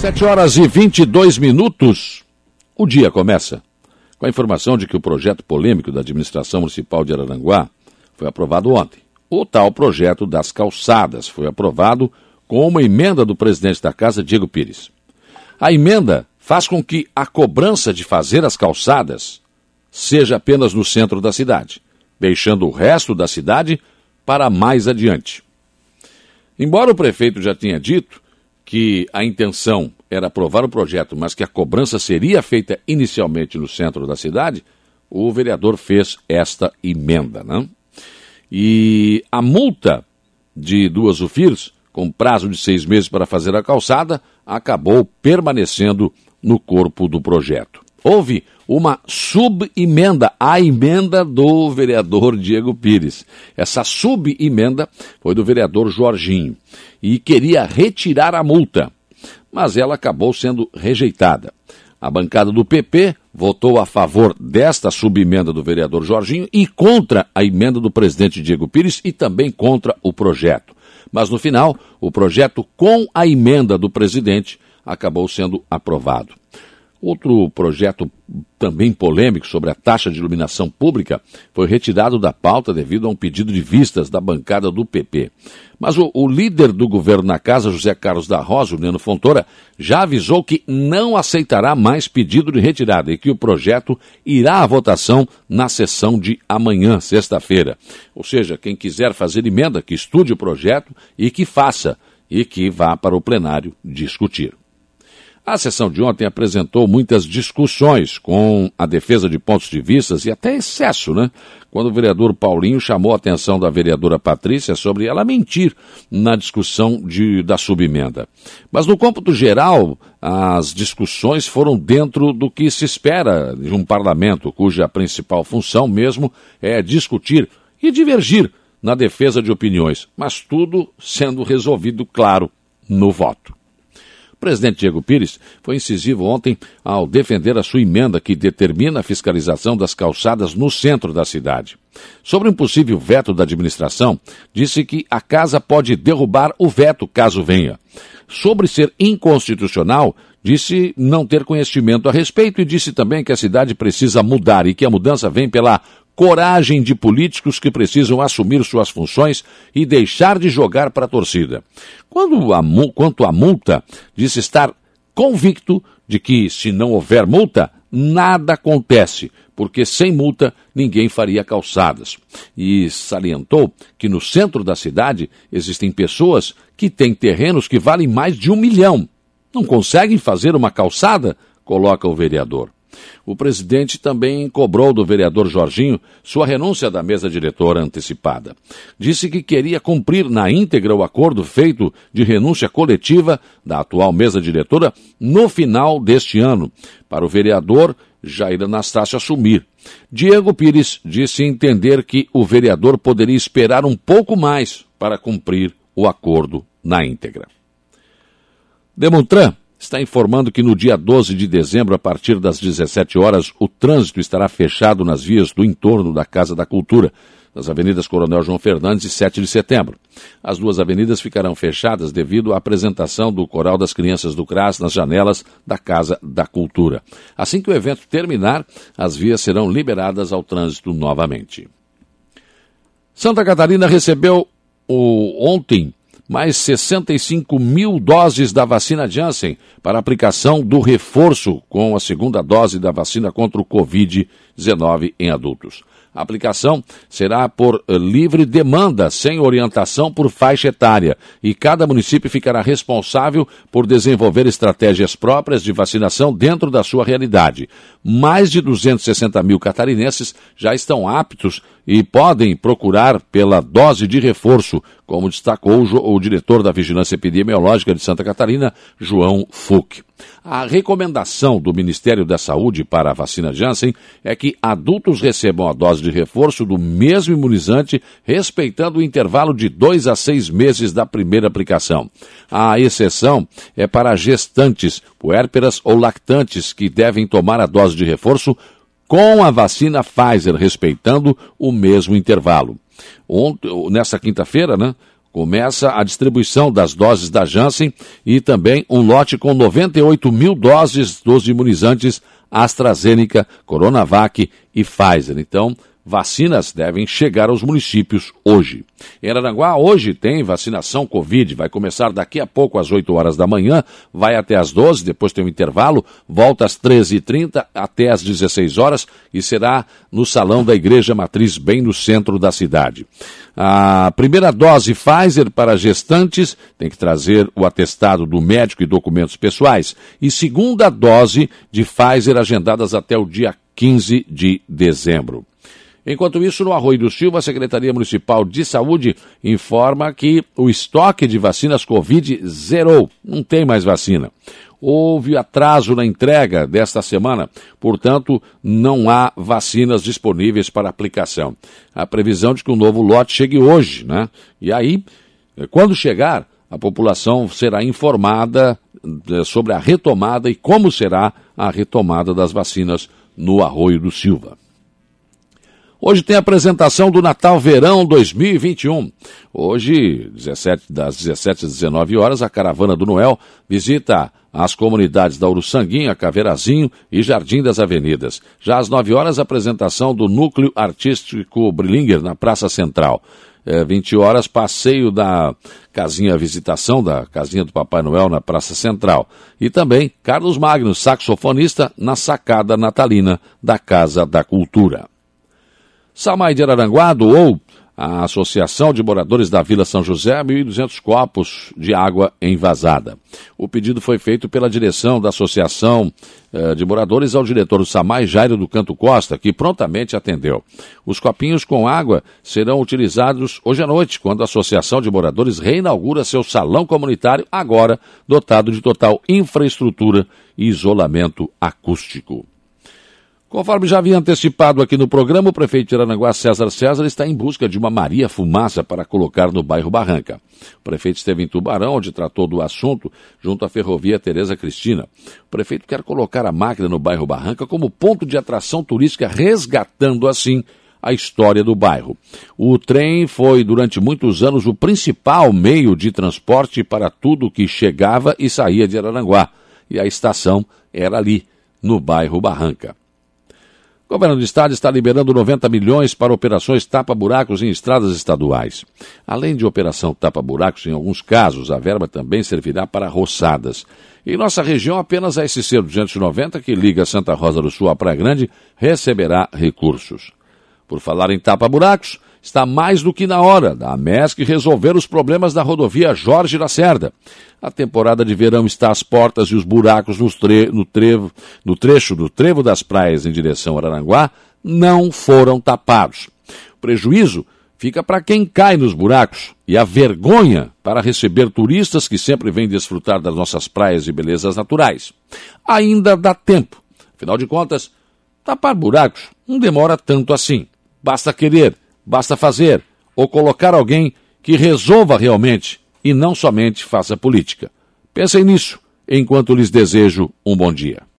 7 horas e 22 minutos. O dia começa com a informação de que o projeto polêmico da administração municipal de Araranguá foi aprovado ontem. O tal projeto das calçadas foi aprovado com uma emenda do presidente da casa, Diego Pires. A emenda faz com que a cobrança de fazer as calçadas seja apenas no centro da cidade, deixando o resto da cidade para mais adiante. Embora o prefeito já tenha dito que a intenção era aprovar o projeto, mas que a cobrança seria feita inicialmente no centro da cidade, o vereador fez esta emenda. Né? E a multa de duas UFIRs, com prazo de seis meses para fazer a calçada, acabou permanecendo no corpo do projeto. Houve uma subemenda, a emenda do vereador Diego Pires. Essa subemenda foi do vereador Jorginho e queria retirar a multa, mas ela acabou sendo rejeitada. A bancada do PP votou a favor desta subemenda do vereador Jorginho e contra a emenda do presidente Diego Pires e também contra o projeto. Mas no final, o projeto com a emenda do presidente acabou sendo aprovado. Outro projeto também polêmico sobre a taxa de iluminação pública foi retirado da pauta devido a um pedido de vistas da bancada do PP. Mas o, o líder do governo na casa, José Carlos da Rosa, o Neno Fontoura, já avisou que não aceitará mais pedido de retirada e que o projeto irá à votação na sessão de amanhã, sexta-feira. Ou seja, quem quiser fazer emenda, que estude o projeto e que faça, e que vá para o plenário discutir. A sessão de ontem apresentou muitas discussões com a defesa de pontos de vista e até excesso, né? Quando o vereador Paulinho chamou a atenção da vereadora Patrícia sobre ela mentir na discussão de, da subemenda. Mas no cômputo geral, as discussões foram dentro do que se espera de um parlamento cuja principal função mesmo é discutir e divergir na defesa de opiniões, mas tudo sendo resolvido, claro, no voto. Presidente Diego Pires foi incisivo ontem ao defender a sua emenda que determina a fiscalização das calçadas no centro da cidade. Sobre um possível veto da administração, disse que a casa pode derrubar o veto caso venha. Sobre ser inconstitucional, disse não ter conhecimento a respeito e disse também que a cidade precisa mudar e que a mudança vem pela coragem de políticos que precisam assumir suas funções e deixar de jogar para a torcida. Quando a, quanto à multa, disse estar convicto de que, se não houver multa, nada acontece, porque sem multa ninguém faria calçadas. E salientou que no centro da cidade existem pessoas que têm terrenos que valem mais de um milhão. Não conseguem fazer uma calçada? Coloca o vereador. O presidente também cobrou do vereador Jorginho sua renúncia da mesa diretora antecipada. Disse que queria cumprir na íntegra o acordo feito de renúncia coletiva da atual mesa diretora no final deste ano, para o vereador Jair Anastácio assumir. Diego Pires disse entender que o vereador poderia esperar um pouco mais para cumprir o acordo na íntegra. Demontran está informando que no dia 12 de dezembro, a partir das 17 horas, o trânsito estará fechado nas vias do entorno da Casa da Cultura, nas avenidas Coronel João Fernandes e 7 de setembro. As duas avenidas ficarão fechadas devido à apresentação do Coral das Crianças do CRAS nas janelas da Casa da Cultura. Assim que o evento terminar, as vias serão liberadas ao trânsito novamente. Santa Catarina recebeu o, ontem mais 65 mil doses da vacina Janssen para aplicação do reforço com a segunda dose da vacina contra o Covid-19 em adultos. A aplicação será por eh, livre demanda, sem orientação por faixa etária, e cada município ficará responsável por desenvolver estratégias próprias de vacinação dentro da sua realidade. Mais de 260 mil catarinenses já estão aptos e podem procurar pela dose de reforço, como destacou o, diretor da Vigilância Epidemiológica de Santa Catarina, João Fuch. A recomendação do Ministério da Saúde para a vacina Janssen é que adultos recebam a dose de reforço do mesmo imunizante, respeitando o intervalo de dois a seis meses da primeira aplicação. A exceção é para gestantes, puérperas ou lactantes que devem tomar a dose de reforço com a vacina Pfizer, respeitando o mesmo intervalo. Ontem, nessa quinta-feira, né, começa a distribuição das doses da Janssen e também um lote com 98 mil doses dos imunizantes AstraZeneca, Coronavac e Pfizer. Então, vacinas devem chegar aos municípios hoje. Em Araranguá, hoje tem vacinação Covid, vai começar daqui a pouco às 8 horas da manhã, vai até às 12, depois tem um intervalo, volta às 13h30 até às 16 horas e será no salão da Igreja Matriz, bem no centro da cidade. A primeira dose Pfizer para gestantes tem que trazer o atestado do médico e documentos pessoais. E segunda dose de Pfizer agendadas até o dia 15 de dezembro. Enquanto isso, no Arroio do Silva, a Secretaria Municipal de Saúde informa que o estoque de vacinas Covid zerou. Não tem mais vacina. Houve atraso na entrega desta semana, portanto, não há vacinas disponíveis para aplicação. A previsão de que o um novo lote chegue hoje, né? E aí, quando chegar, a população será informada eh, sobre a retomada e como será a retomada das vacinas no Arroio do Silva. Hoje tem a apresentação do Natal Verão 2021. Hoje, 17, das 17 às 19 horas, a caravana do Noel visita as comunidades da Uruçanguinha, Caveirazinho e Jardim das Avenidas. Já às 9 horas, a apresentação do Núcleo Artístico Brillinger na Praça Central. É, 20 horas, passeio da casinha visitação da casinha do Papai Noel na Praça Central. E também Carlos Magno, saxofonista, na sacada natalina da Casa da Cultura. Samai de Araranguá doou à Associação de Moradores da Vila São José 1.200 copos de água envasada. O pedido foi feito pela direção da Associação eh, de Moradores ao diretor do Samai, Jairo do Canto Costa, que prontamente atendeu. Os copinhos com água serão utilizados hoje à noite, quando a Associação de Moradores reinaugura seu salão comunitário, agora dotado de total infraestrutura e isolamento acústico. Conforme já havia antecipado aqui no programa, o prefeito de Aranaguá, César César, está em busca de uma Maria Fumaça para colocar no bairro Barranca. O prefeito esteve em Tubarão, onde tratou do assunto, junto à ferrovia Tereza Cristina. O prefeito quer colocar a máquina no bairro Barranca como ponto de atração turística, resgatando assim a história do bairro. O trem foi durante muitos anos o principal meio de transporte para tudo que chegava e saía de Araranguá. E a estação era ali, no bairro Barranca. O governo do estado está liberando 90 milhões para operações tapa-buracos em estradas estaduais. Além de operação tapa-buracos, em alguns casos, a verba também servirá para roçadas. Em nossa região, apenas a SC 290, que liga Santa Rosa do Sul à Praia Grande, receberá recursos. Por falar em tapa-buracos, está mais do que na hora da AMESC resolver os problemas da rodovia Jorge Lacerda. A temporada de verão está às portas e os buracos tre no, trevo, no trecho do trevo das praias em direção a Araranguá não foram tapados. O prejuízo fica para quem cai nos buracos e a vergonha para receber turistas que sempre vêm desfrutar das nossas praias e belezas naturais. Ainda dá tempo. Afinal de contas, tapar buracos não demora tanto assim. Basta querer Basta fazer ou colocar alguém que resolva realmente e não somente faça política. Pensem nisso enquanto lhes desejo um bom dia.